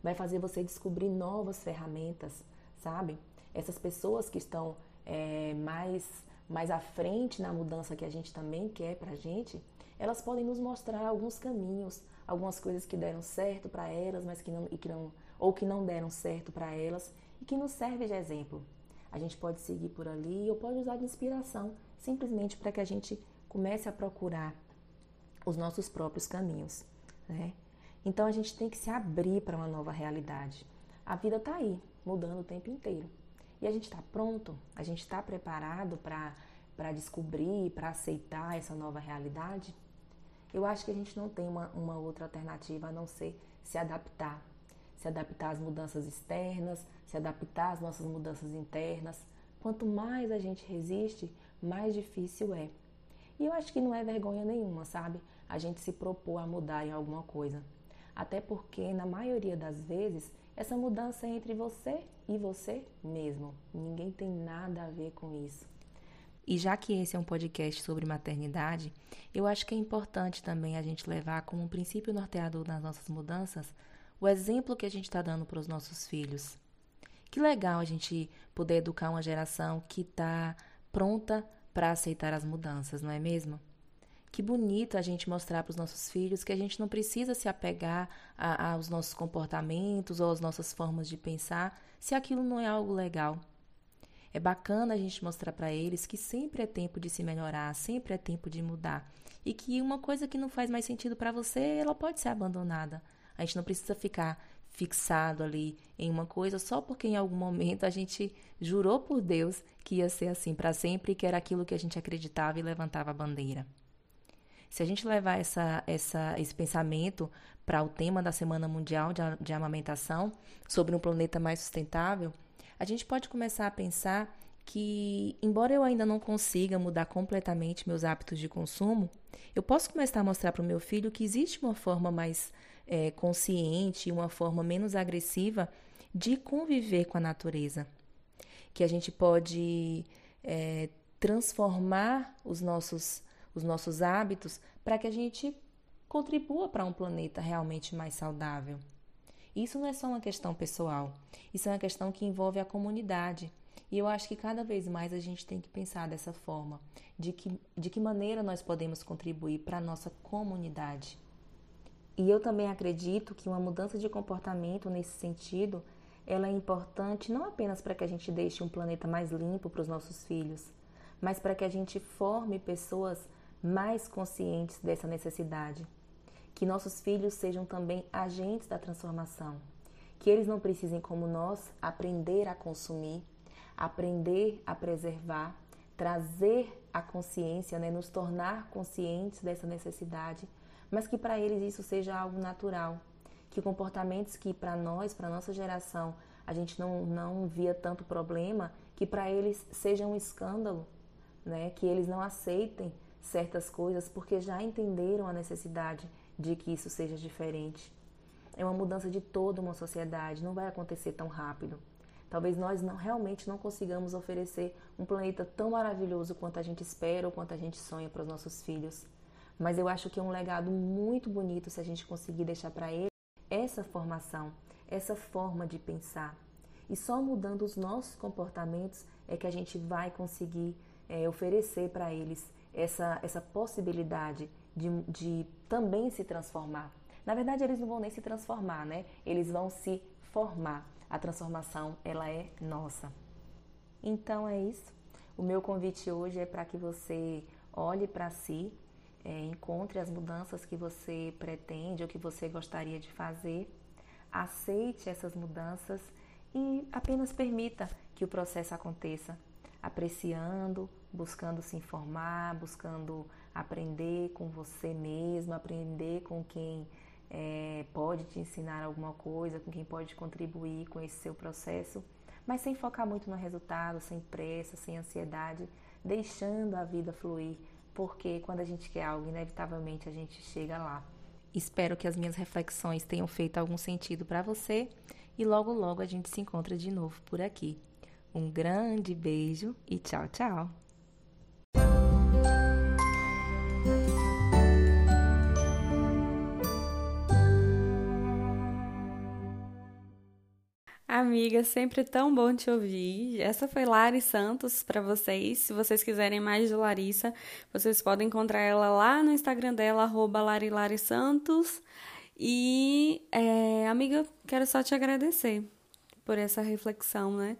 Speaker 6: Vai fazer você descobrir novas ferramentas, sabe? Essas pessoas que estão é, mais, mais à frente na mudança que a gente também quer para a gente, elas podem nos mostrar alguns caminhos, algumas coisas que deram certo para elas, mas que não, e que não, ou que não deram certo para elas e que nos serve de exemplo. A gente pode seguir por ali ou pode usar de inspiração, simplesmente para que a gente comece a procurar os nossos próprios caminhos. Né? Então a gente tem que se abrir para uma nova realidade. A vida está aí, mudando o tempo inteiro. E a gente está pronto, a gente está preparado para descobrir, para aceitar essa nova realidade? Eu acho que a gente não tem uma, uma outra alternativa a não ser se adaptar. Se adaptar às mudanças externas, se adaptar às nossas mudanças internas. Quanto mais a gente resiste, mais difícil é. E eu acho que não é vergonha nenhuma, sabe? A gente se propor a mudar em alguma coisa. Até porque, na maioria das vezes, essa mudança é entre você e você mesmo. Ninguém tem nada a ver com isso. E já que esse é um podcast sobre maternidade, eu acho que é importante também a gente levar como um princípio norteador nas nossas mudanças o exemplo que a gente está dando para os nossos filhos. Que legal a gente poder educar uma geração que está pronta para aceitar as mudanças, não é mesmo? Que bonito a gente mostrar para os nossos filhos que a gente não precisa se apegar a, aos nossos comportamentos ou às nossas formas de pensar se aquilo não é algo legal. É bacana a gente mostrar para eles que sempre é tempo de se melhorar, sempre é tempo de mudar e que uma coisa que não faz mais sentido para você, ela pode ser abandonada. A gente não precisa ficar fixado ali em uma coisa só porque em algum momento a gente jurou por Deus que ia ser assim para sempre e que era aquilo que a gente acreditava e levantava a bandeira. Se a gente levar essa, essa, esse pensamento para o tema da Semana Mundial de, de Amamentação, sobre um planeta mais sustentável, a gente pode começar a pensar que, embora eu ainda não consiga mudar completamente meus hábitos de consumo, eu posso começar a mostrar para o meu filho que existe uma forma mais é, consciente, uma forma menos agressiva de conviver com a natureza. Que a gente pode é, transformar os nossos, os nossos hábitos para que a gente contribua para um planeta realmente mais saudável. Isso não é só uma questão pessoal, isso é uma questão que envolve a comunidade. E eu acho que cada vez mais a gente tem que pensar dessa forma, de que, de que maneira nós podemos contribuir para a nossa comunidade. E eu também acredito que uma mudança de comportamento nesse sentido, ela é importante não apenas para que a gente deixe um planeta mais limpo para os nossos filhos, mas para que a gente forme pessoas mais conscientes dessa necessidade. Que nossos filhos sejam também agentes da transformação. Que eles não precisem, como nós, aprender a consumir, aprender a preservar, trazer a consciência, né, nos tornar conscientes dessa necessidade mas que para eles isso seja algo natural, que comportamentos que para nós, para nossa geração, a gente não, não via tanto problema, que para eles seja um escândalo, né? que eles não aceitem certas coisas porque já entenderam a necessidade de que isso seja diferente. É uma mudança de toda uma sociedade, não vai acontecer tão rápido. Talvez nós não realmente não consigamos oferecer um planeta tão maravilhoso quanto a gente espera ou quanto a gente sonha para os nossos filhos. Mas eu acho que é um legado muito bonito se a gente conseguir deixar para eles essa formação, essa forma de pensar. E só mudando os nossos comportamentos é que a gente vai conseguir é, oferecer para eles essa, essa possibilidade de, de também se transformar. Na verdade, eles não vão nem se transformar, né? Eles vão se formar. A transformação, ela é nossa. Então é isso. O meu convite hoje é para que você olhe para si, é, encontre as mudanças que você pretende ou que você gostaria de fazer, aceite essas mudanças e apenas permita que o processo aconteça, apreciando, buscando se informar, buscando aprender com você mesmo, aprender com quem é, pode te ensinar alguma coisa, com quem pode contribuir com esse seu processo, mas sem focar muito no resultado, sem pressa, sem ansiedade, deixando a vida fluir, porque quando a gente quer algo, inevitavelmente a gente chega lá. Espero que as minhas reflexões tenham feito algum sentido para você e logo logo a gente se encontra de novo por aqui. Um grande beijo e tchau, tchau!
Speaker 1: Amiga, sempre tão bom te ouvir. Essa foi Lari Santos para vocês. Se vocês quiserem mais de Larissa, vocês podem encontrar ela lá no Instagram dela, arroba Santos. E, é, amiga, quero só te agradecer por essa reflexão, né?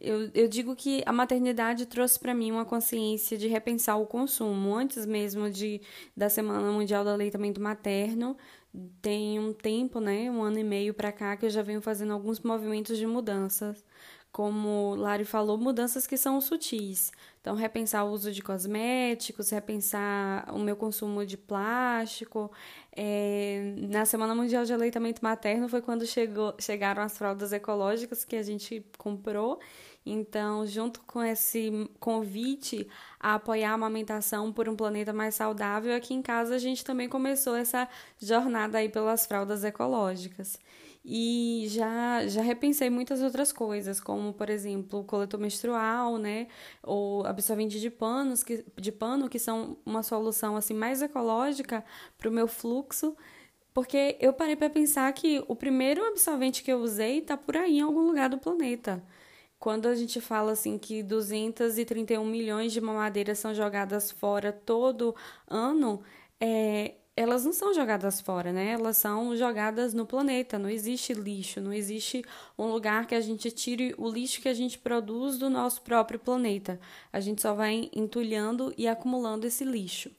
Speaker 1: Eu, eu digo que a maternidade trouxe para mim uma consciência de repensar o consumo. Antes mesmo de da Semana Mundial do Aleitamento Materno, tem um tempo, né, um ano e meio para cá, que eu já venho fazendo alguns movimentos de mudanças como Lari falou, mudanças que são sutis. Então, repensar o uso de cosméticos, repensar o meu consumo de plástico. É, na Semana Mundial de Aleitamento Materno foi quando chegou, chegaram as fraldas ecológicas que a gente comprou. Então, junto com esse convite a apoiar a amamentação por um planeta mais saudável, aqui em casa a gente também começou essa jornada aí pelas fraldas ecológicas. E já, já repensei muitas outras coisas, como, por exemplo, o coletor menstrual, né? Ou absorvente de, panos, que, de pano, que são uma solução assim mais ecológica para o meu fluxo. Porque eu parei para pensar que o primeiro absorvente que eu usei está por aí em algum lugar do planeta. Quando a gente fala assim que 231 milhões de mamadeiras são jogadas fora todo ano, é, elas não são jogadas fora, né? Elas são jogadas no planeta. Não existe lixo, não existe um lugar que a gente tire o lixo que a gente produz do nosso próprio planeta. A gente só vai entulhando e acumulando esse lixo.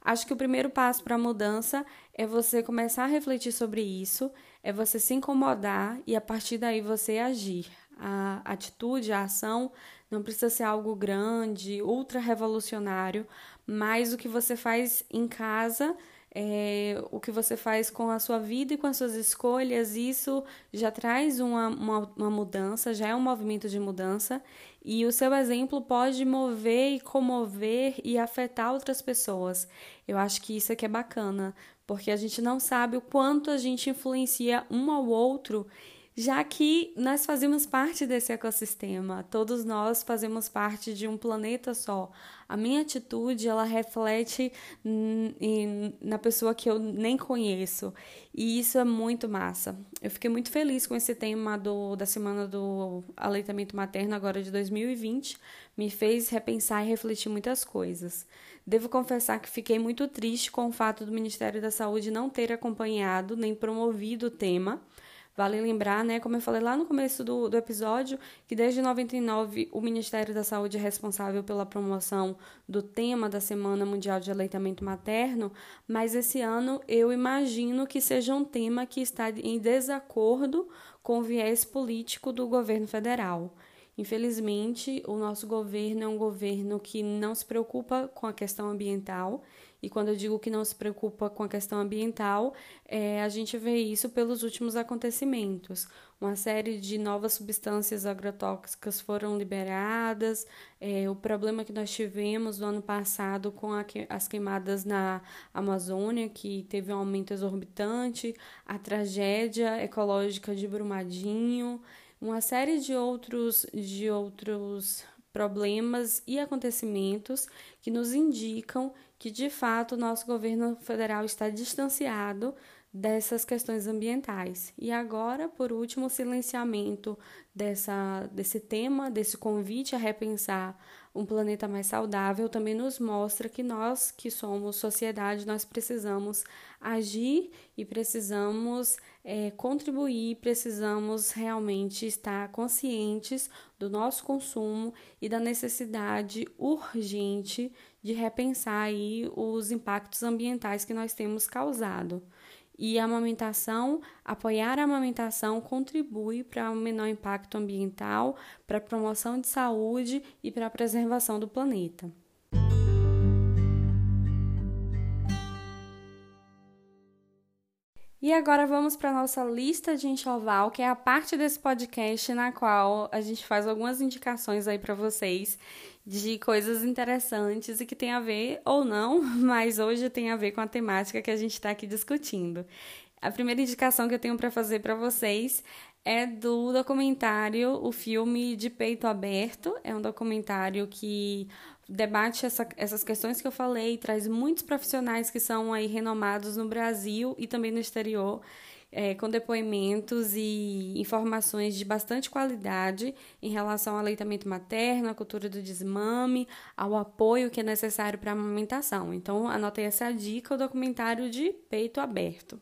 Speaker 1: Acho que o primeiro passo para a mudança é você começar a refletir sobre isso, é você se incomodar e a partir daí você agir. A atitude, a ação não precisa ser algo grande, ultra revolucionário, mas o que você faz em casa é, o que você faz com a sua vida e com as suas escolhas, isso já traz uma, uma, uma, mudança, já é um movimento de mudança, e o seu exemplo pode mover e comover e afetar outras pessoas. Eu acho que isso aqui é bacana, porque a gente não sabe o quanto a gente influencia um ao outro já que nós fazemos parte desse ecossistema, todos nós fazemos parte de um planeta só. A minha atitude, ela reflete na pessoa que eu nem conheço, e isso é muito massa. Eu fiquei muito feliz com esse tema do, da semana do aleitamento materno agora de 2020, me fez repensar e refletir muitas coisas. Devo confessar que fiquei muito triste com o fato do Ministério da Saúde não ter acompanhado nem promovido o tema, Vale lembrar, né, como eu falei lá no começo do, do episódio, que desde 99 o Ministério da Saúde é responsável pela promoção do tema da Semana Mundial de Aleitamento Materno, mas esse ano eu imagino que seja um tema que está em desacordo com o viés político do governo federal. Infelizmente, o nosso governo é um governo que não se preocupa com a questão ambiental e quando eu digo que não se preocupa com a questão ambiental, é, a gente vê isso pelos últimos acontecimentos. Uma série de novas substâncias agrotóxicas foram liberadas, é, o problema que nós tivemos no ano passado com a, as queimadas na Amazônia, que teve um aumento exorbitante, a tragédia ecológica de Brumadinho uma série de outros, de outros problemas e acontecimentos que nos indicam que, de fato, o nosso governo federal está distanciado dessas questões ambientais. E agora, por último, o silenciamento dessa, desse tema, desse convite a repensar um planeta mais saudável, também nos mostra que nós, que somos sociedade, nós precisamos agir e precisamos é, contribuir, precisamos realmente estar conscientes do nosso consumo e da necessidade urgente de repensar aí os impactos ambientais que nós temos causado. E a amamentação, apoiar a amamentação contribui para um menor impacto ambiental, para a promoção de saúde e para a preservação do planeta. E agora vamos para a nossa lista de enxoval, que é a parte desse podcast na qual a gente faz algumas indicações aí para vocês de coisas interessantes e que tem a ver ou não, mas hoje tem a ver com a temática que a gente está aqui discutindo. A primeira indicação que eu tenho para fazer para vocês é do documentário O Filme de Peito Aberto. É um documentário que debate essa, essas questões que eu falei, traz muitos profissionais que são aí renomados no Brasil e também no exterior é, com depoimentos e informações de bastante qualidade em relação ao aleitamento materno, à cultura do desmame, ao apoio que é necessário para a amamentação. Então, anotei essa dica, o documentário de peito aberto.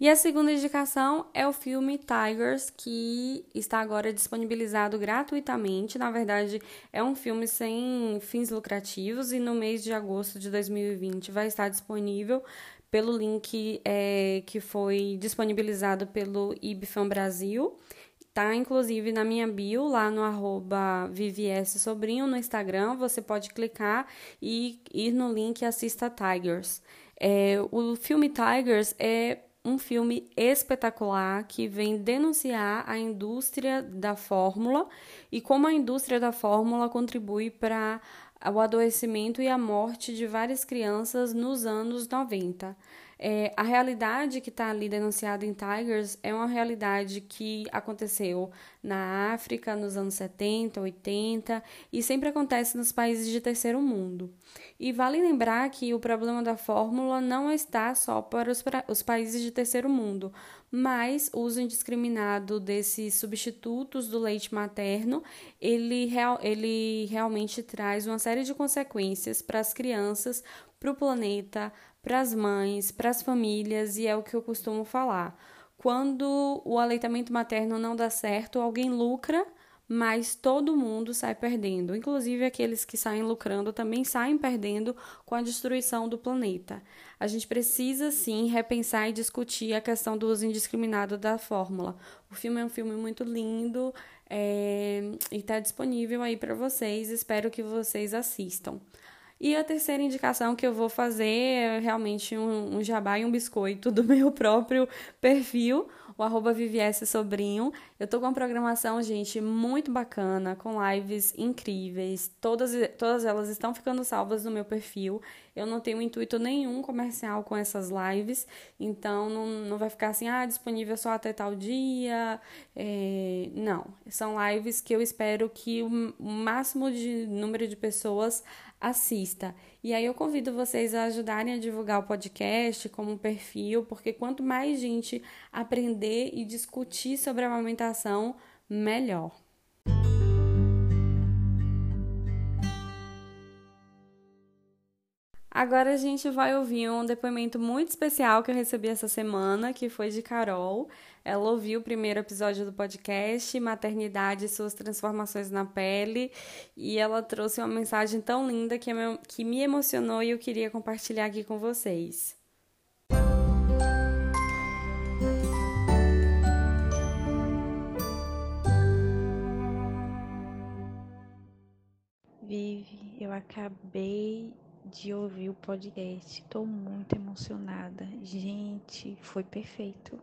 Speaker 1: E a segunda indicação é o filme Tigers, que está agora disponibilizado gratuitamente. Na verdade, é um filme sem fins lucrativos e no mês de agosto de 2020 vai estar disponível pelo link é, que foi disponibilizado pelo IBFAM Brasil. Tá, inclusive, na minha bio, lá no arroba Sobrinho no Instagram, você pode clicar e ir no link e assista Tigers. É, o filme Tigers é um filme espetacular que vem denunciar a indústria da fórmula e como a indústria da fórmula contribui para o adoecimento e a morte de várias crianças nos anos 90. É, a realidade que está ali denunciada em Tigers é uma realidade que aconteceu na África nos anos 70, 80 e sempre acontece nos países de terceiro mundo. E vale lembrar que o problema da fórmula não está só para os, para os países de terceiro mundo, mas o uso indiscriminado desses substitutos do leite materno, ele, real, ele realmente traz uma série de consequências para as crianças, para o planeta, para as mães, para as famílias, e é o que eu costumo falar. Quando o aleitamento materno não dá certo, alguém lucra, mas todo mundo sai perdendo. Inclusive aqueles que saem lucrando também saem perdendo com a destruição do planeta. A gente precisa sim repensar e discutir a questão do uso indiscriminado da fórmula. O filme é um filme muito lindo é, e está disponível aí para vocês. Espero que vocês assistam. E a terceira indicação que eu vou fazer é realmente um, um jabá e um biscoito do meu próprio perfil, o arroba Sobrinho. Eu tô com uma programação, gente, muito bacana, com lives incríveis. Todas, todas elas estão ficando salvas no meu perfil. Eu não tenho intuito nenhum comercial com essas lives, então não, não vai ficar assim, ah, disponível só até tal dia. É, não, são lives que eu espero que o máximo de número de pessoas assista. E aí eu convido vocês a ajudarem a divulgar o podcast como um perfil, porque quanto mais gente aprender e discutir sobre a amamentação, melhor. Agora a gente vai ouvir um depoimento muito especial que eu recebi essa semana, que foi de Carol. Ela ouviu o primeiro episódio do podcast, Maternidade e Suas Transformações na Pele, e ela trouxe uma mensagem tão linda que, me emocionou e eu queria compartilhar aqui com vocês.
Speaker 3: Vive, eu acabei de ouvir o podcast. Estou muito emocionada. Gente, foi perfeito.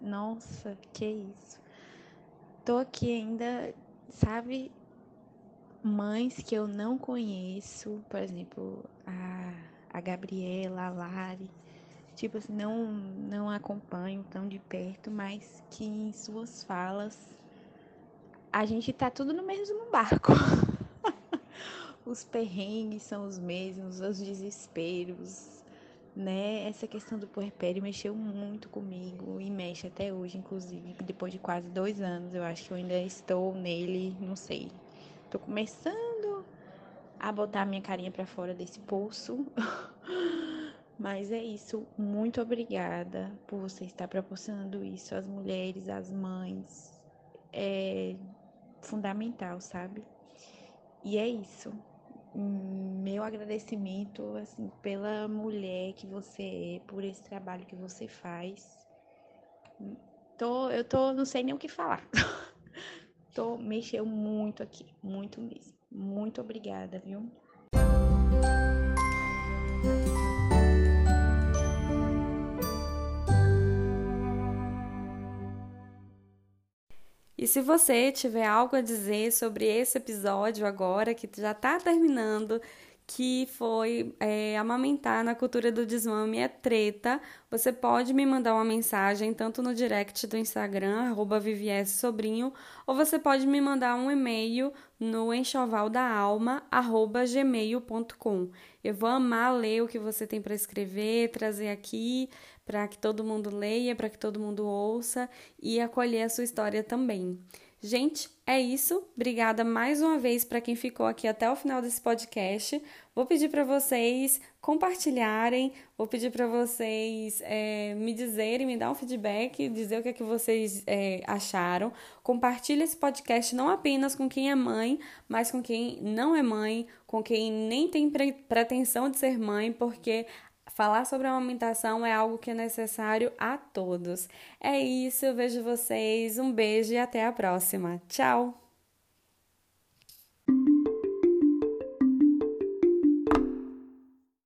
Speaker 3: Nossa, que isso. Tô aqui ainda, sabe, mães que eu não conheço, por exemplo, a, a Gabriela, a Lari, tipo assim, não, não acompanho tão de perto, mas que em suas falas
Speaker 7: a gente tá tudo no mesmo barco. os perrengues são os mesmos, os desesperos, né? Essa questão do puerpério mexeu muito comigo e mexe até hoje, inclusive, depois de quase dois anos. Eu acho que eu ainda estou nele, não sei. Tô começando a botar minha carinha para fora desse poço. Mas é isso. Muito obrigada por você estar proporcionando isso às mulheres, às mães. É fundamental, sabe? E é isso. Meu agradecimento assim pela mulher que você é, por esse trabalho que você faz. Tô, eu tô, não sei nem o que falar. tô mexeu muito aqui, muito mesmo. Muito obrigada, viu?
Speaker 1: E se você tiver algo a dizer sobre esse episódio agora, que já está terminando, que foi é, amamentar na cultura do desmame é treta, você pode me mandar uma mensagem tanto no direct do Instagram, arroba Sobrinho, ou você pode me mandar um e-mail no enxovaldaalma, arroba gmail.com. Eu vou amar ler o que você tem para escrever, trazer aqui para que todo mundo leia, para que todo mundo ouça e acolher a sua história também. Gente, é isso. Obrigada mais uma vez para quem ficou aqui até o final desse podcast. Vou pedir para vocês compartilharem, vou pedir para vocês é, me dizerem, me dar um feedback, dizer o que é que vocês é, acharam. Compartilhe esse podcast não apenas com quem é mãe, mas com quem não é mãe, com quem nem tem pretensão de ser mãe, porque Falar sobre a amamentação é algo que é necessário a todos. É isso, eu vejo vocês, um beijo e até a próxima. Tchau!